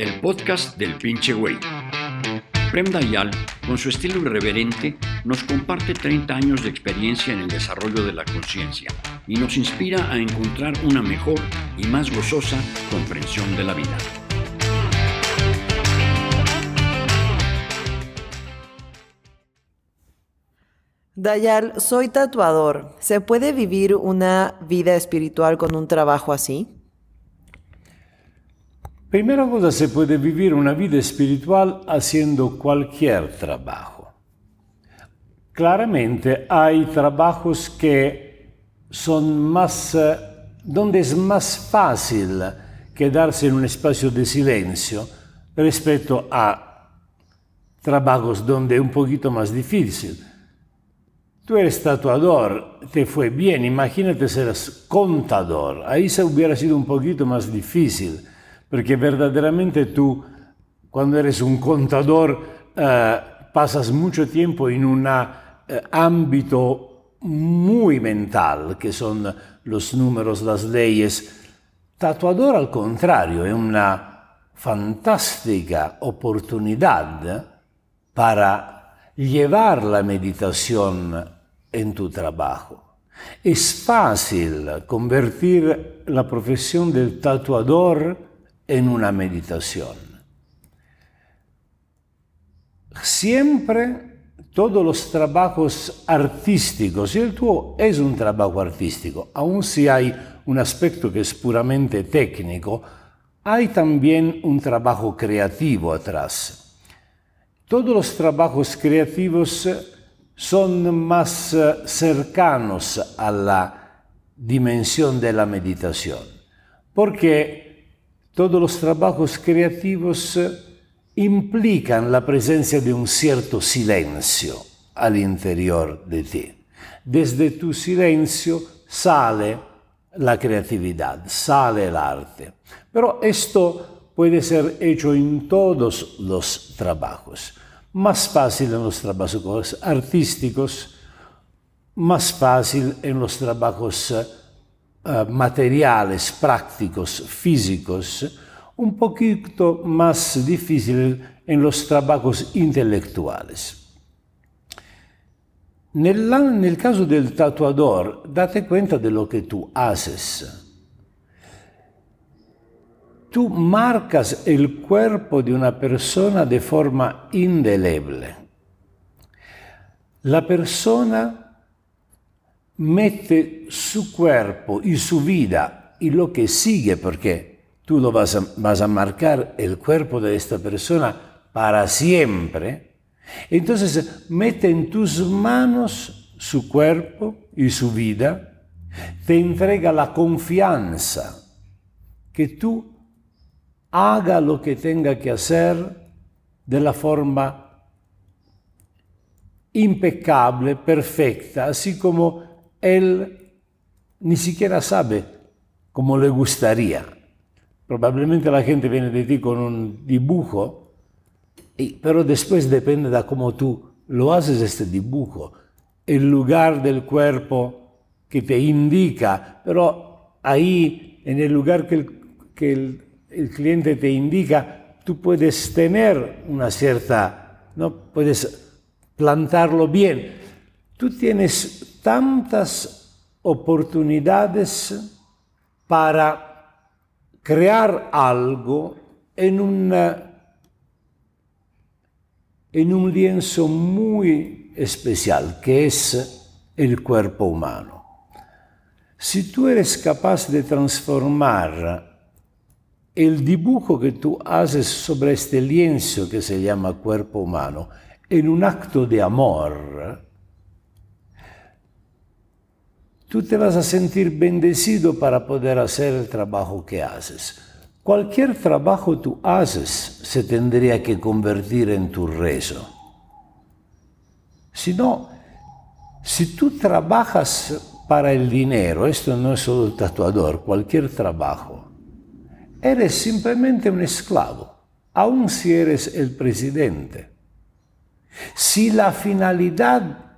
el podcast del pinche güey. Prem Dayal, con su estilo irreverente, nos comparte 30 años de experiencia en el desarrollo de la conciencia y nos inspira a encontrar una mejor y más gozosa comprensión de la vida. Dayal, soy tatuador. ¿Se puede vivir una vida espiritual con un trabajo así? Primera cosa, se puede vivir una vida espiritual haciendo cualquier trabajo. Claramente hay trabajos que son más, eh, donde es más fácil quedarse en un espacio de silencio respecto a trabajos donde es un poquito más difícil. Tú eres tatuador, te fue bien, imagínate ser contador, ahí se hubiera sido un poquito más difícil, porque verdaderamente tú, cuando eres un contador, eh, pasas mucho tiempo en un eh, ámbito muy mental, que son los números, las leyes. Tatuador, al contrario, es una fantástica oportunidad para llevar la meditación en tu trabajo. Es fácil convertir la profesión del tatuador en una meditación. Siempre todos los trabajos artísticos, y el tuyo es un trabajo artístico, aun si hay un aspecto que es puramente técnico, hay también un trabajo creativo atrás. Todos los trabajos creativos son más eh, cercanos a la dimensión de la meditación, porque todos los trabajos creativos eh, implican la presencia de un cierto silencio al interior de ti. Desde tu silencio sale la creatividad, sale el arte. Pero esto puede ser hecho en todos los trabajos más fácil en los trabajos artísticos, más fácil en los trabajos uh, materiales, prácticos, físicos, un poquito más difícil en los trabajos intelectuales. Nel, nel caso del tatuador, date cuenta de lo que tú haces tú marcas el cuerpo de una persona de forma indeleble. La persona mete su cuerpo y su vida y lo que sigue, porque tú lo vas a, vas a marcar el cuerpo de esta persona para siempre, entonces mete en tus manos su cuerpo y su vida, te entrega la confianza que tú haga lo que tenga que hacer de la forma impecable, perfecta, así como él ni siquiera sabe cómo le gustaría. Probablemente la gente viene de ti con un dibujo, pero después depende de cómo tú lo haces este dibujo, el lugar del cuerpo que te indica, pero ahí en el lugar que el, el cliente te indica, tú puedes tener una cierta, ¿no? Puedes plantarlo bien. Tú tienes tantas oportunidades para crear algo en, una, en un lienzo muy especial, que es el cuerpo humano. Si tú eres capaz de transformar el dibujo que tú haces sobre este lienzo que se llama cuerpo humano en un acto de amor, tú te vas a sentir bendecido para poder hacer el trabajo que haces. Cualquier trabajo tú haces se tendría que convertir en tu rezo. Si no, si tú trabajas para el dinero, esto no es solo tatuador, cualquier trabajo, Eres simplemente un esclavo, aun si eres el presidente. Si la finalidad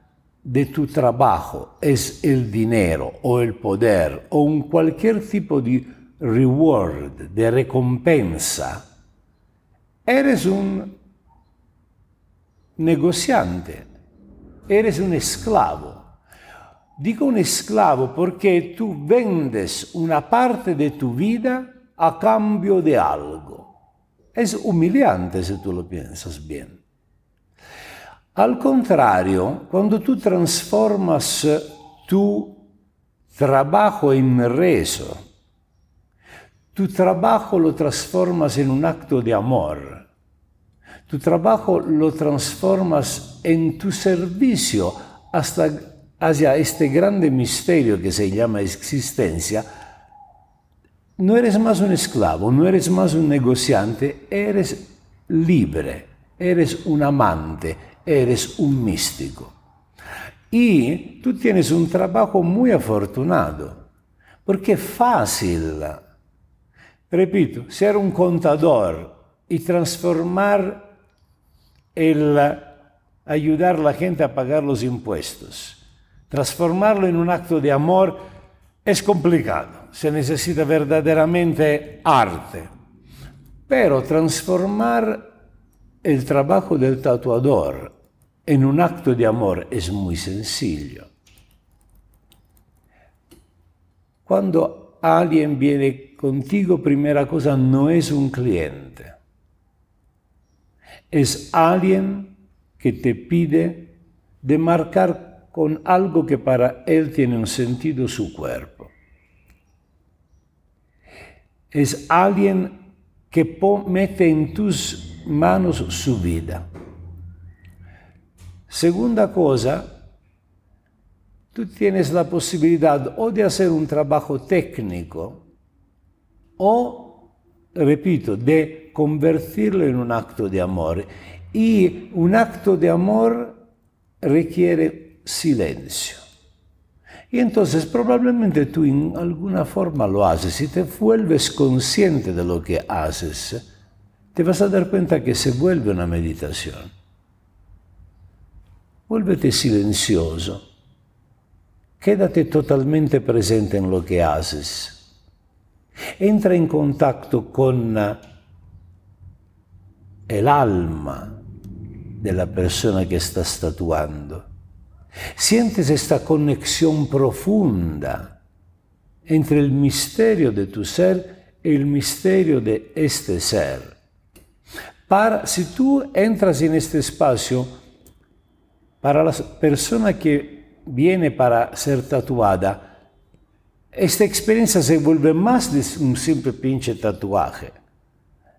de tu trabajo es el dinero o el poder o un cualquier tipo de reward, de recompensa, eres un negociante, eres un esclavo. Digo un esclavo porque tú vendes una parte de tu vida a cambio de algo. Es humillante si tú lo piensas bien. Al contrario, cuando tú transformas tu trabajo en rezo, tu trabajo lo transformas en un acto de amor, tu trabajo lo transformas en tu servicio hasta hacia este grande misterio que se llama existencia, no eres más un esclavo, no eres más un negociante, eres libre, eres un amante, eres un místico. Y tú tienes un trabajo muy afortunado, porque es fácil, repito, ser un contador y transformar el ayudar a la gente a pagar los impuestos. Transformarlo en un acto de amor es complicado, se necesita verdaderamente arte. Pero transformar el trabajo del tatuador en un acto de amor es muy sencillo. Cuando alguien viene contigo, primera cosa, no es un cliente. Es alguien que te pide de marcar con algo que para él tiene un sentido su cuerpo. Es alguien que mete en tus manos su vida. Segunda cosa, tú tienes la posibilidad o de hacer un trabajo técnico o, repito, de convertirlo en un acto de amor. Y un acto de amor requiere silencio. Y entonces probablemente tú en alguna forma lo haces y te vuelves consciente de lo que haces te vas a dar cuenta que se vuelve una meditación. Vuélvete silencioso. Quédate totalmente presente en lo que haces. Entra en contacto con el alma de la persona que estás tatuando. Sientes esta conexión profunda entre el misterio de tu ser y el misterio de este ser. Para, si tú entras en este espacio, para la persona que viene para ser tatuada, esta experiencia se vuelve más de un simple pinche tatuaje.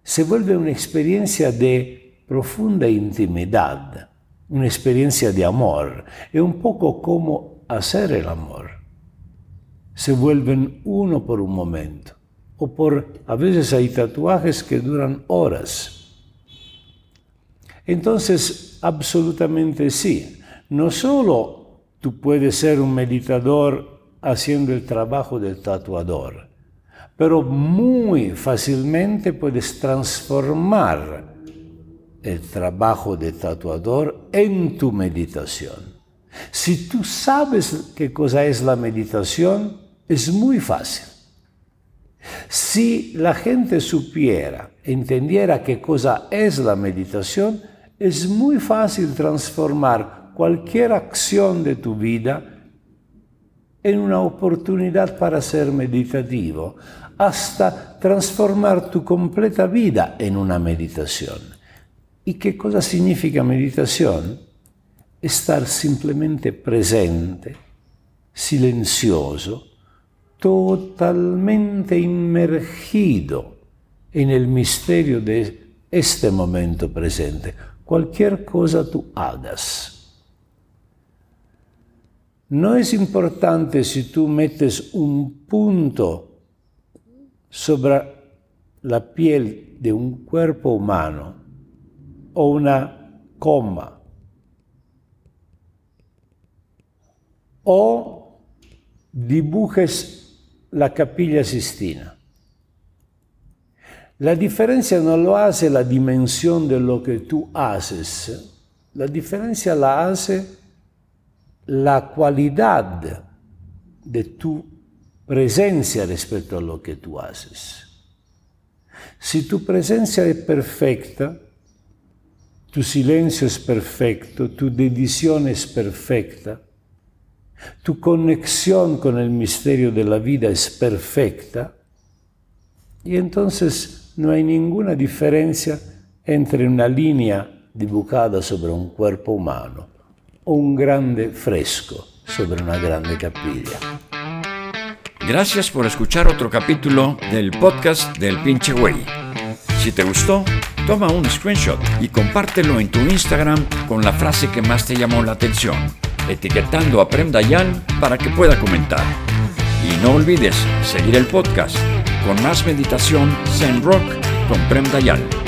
Se vuelve una experiencia de profunda intimidad, una experiencia de amor. Es un poco como hacer el amor. Se vuelven uno por un momento. O por, a veces hay tatuajes que duran horas entonces, absolutamente sí. No solo tú puedes ser un meditador haciendo el trabajo del tatuador, pero muy fácilmente puedes transformar el trabajo del tatuador en tu meditación. Si tú sabes qué cosa es la meditación, es muy fácil. Si la gente supiera, entendiera qué cosa es la meditación, es muy fácil transformar cualquier acción de tu vida en una oportunidad para ser meditativo, hasta transformar tu completa vida en una meditación. ¿Y qué cosa significa meditación? Estar simplemente presente, silencioso, totalmente inmergido en el misterio de este momento presente cualquier cosa tú hagas. No es importante si tú metes un punto sobre la piel de un cuerpo humano o una coma o dibujes la capilla Sistina. La diferencia no lo hace la dimensión de lo que tú haces, la diferencia la hace la cualidad de tu presencia respecto a lo que tú haces. Si tu presencia es perfecta, tu silencio es perfecto, tu dedición es perfecta, tu conexión con el misterio de la vida es perfecta, y entonces no hay ninguna diferencia entre una línea dibujada sobre un cuerpo humano o un grande fresco sobre una grande capilla. Gracias por escuchar otro capítulo del podcast del pinche güey. Si te gustó, toma un screenshot y compártelo en tu Instagram con la frase que más te llamó la atención, etiquetando a Prem Dayal para que pueda comentar. Y no olvides seguir el podcast con más meditación Zen Rock con Prem Dayal.